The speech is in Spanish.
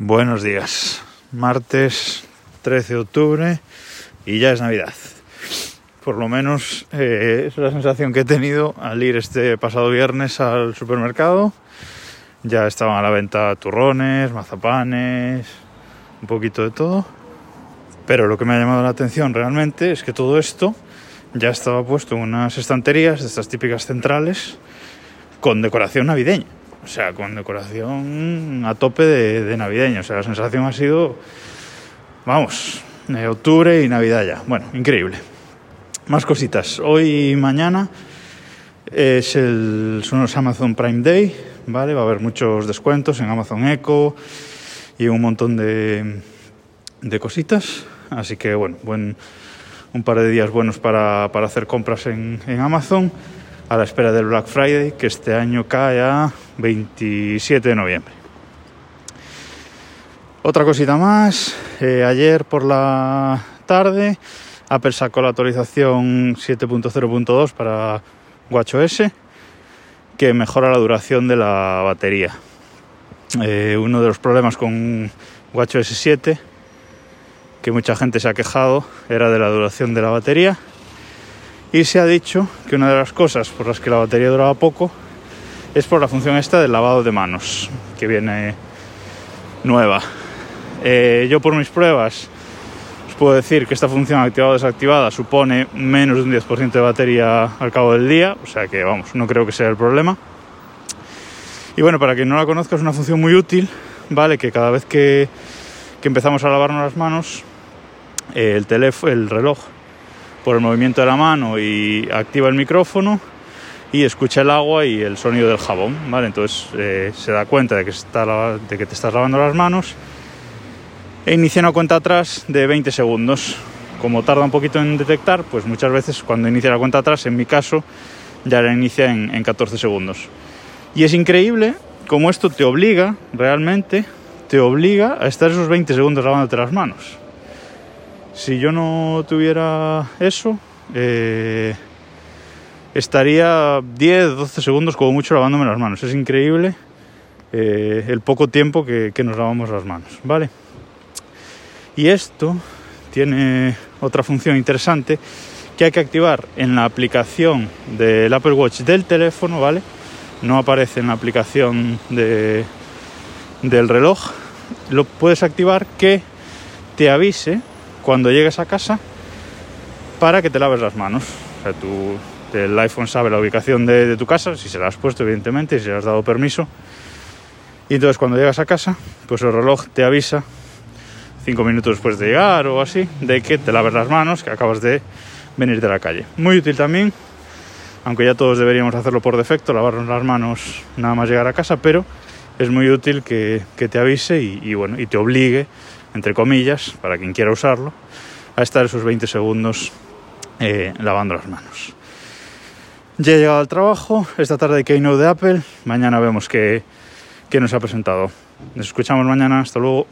Buenos días, martes 13 de octubre y ya es Navidad. Por lo menos eh, es la sensación que he tenido al ir este pasado viernes al supermercado. Ya estaban a la venta turrones, mazapanes, un poquito de todo. Pero lo que me ha llamado la atención realmente es que todo esto ya estaba puesto en unas estanterías de estas típicas centrales con decoración navideña. O sea, con decoración a tope de, de navideño. O sea, la sensación ha sido, vamos, de octubre y Navidad ya. Bueno, increíble. Más cositas. Hoy y mañana es el, son los Amazon Prime Day, ¿vale? Va a haber muchos descuentos en Amazon Echo y un montón de, de cositas. Así que, bueno, buen, un par de días buenos para, para hacer compras en Amazon a la espera del Black Friday, que este año cae a 27 de noviembre. Otra cosita más, eh, ayer por la tarde Apple sacó la actualización 7.0.2 para WatchOS que mejora la duración de la batería. Eh, uno de los problemas con WatchOS 7 que mucha gente se ha quejado era de la duración de la batería y se ha dicho que una de las cosas por las que la batería duraba poco es por la función esta del lavado de manos, que viene nueva. Eh, yo por mis pruebas os puedo decir que esta función activada o desactivada supone menos de un 10% de batería al cabo del día, o sea que vamos, no creo que sea el problema. Y bueno, para quien no la conozca es una función muy útil, ¿vale? Que cada vez que, que empezamos a lavarnos las manos, el teléfono, el reloj por el movimiento de la mano y activa el micrófono y escucha el agua y el sonido del jabón, ¿vale? Entonces eh, se da cuenta de que, está, de que te estás lavando las manos e inicia una cuenta atrás de 20 segundos. Como tarda un poquito en detectar, pues muchas veces cuando inicia la cuenta atrás, en mi caso, ya la inicia en, en 14 segundos. Y es increíble como esto te obliga, realmente, te obliga a estar esos 20 segundos lavándote las manos. Si yo no tuviera eso, eh, estaría 10, 12 segundos como mucho lavándome las manos. Es increíble eh, el poco tiempo que, nos lavamos las manos, ¿vale? Y esto tiene otra función interesante que hay que activar en la aplicación del Apple Watch del teléfono, ¿vale? No aparece en la aplicación de, del reloj. Lo puedes activar que te avise cuando llegues a casa para que te laves las manos. O sea, tu, el iPhone sabe la ubicación de, de, tu casa, si se la has puesto, evidentemente, y si le has dado permiso. Y entonces cuando llegas a casa, pues el reloj te avisa, cinco minutos después de llegar o así, de que te laves las manos, que acabas de venir de la calle. Muy útil también, aunque ya todos deberíamos hacerlo por defecto, lavarnos las manos nada más llegar a casa, pero es muy útil que, que te avise y, y, bueno, y te obligue entre comillas, para quien quiera usarlo, a estar esos 20 segundos eh, lavando las manos. Ya he llegado al trabajo, esta tarde Keynote de Apple, mañana vemos qué, qué nos ha presentado. Nos escuchamos mañana, hasta luego.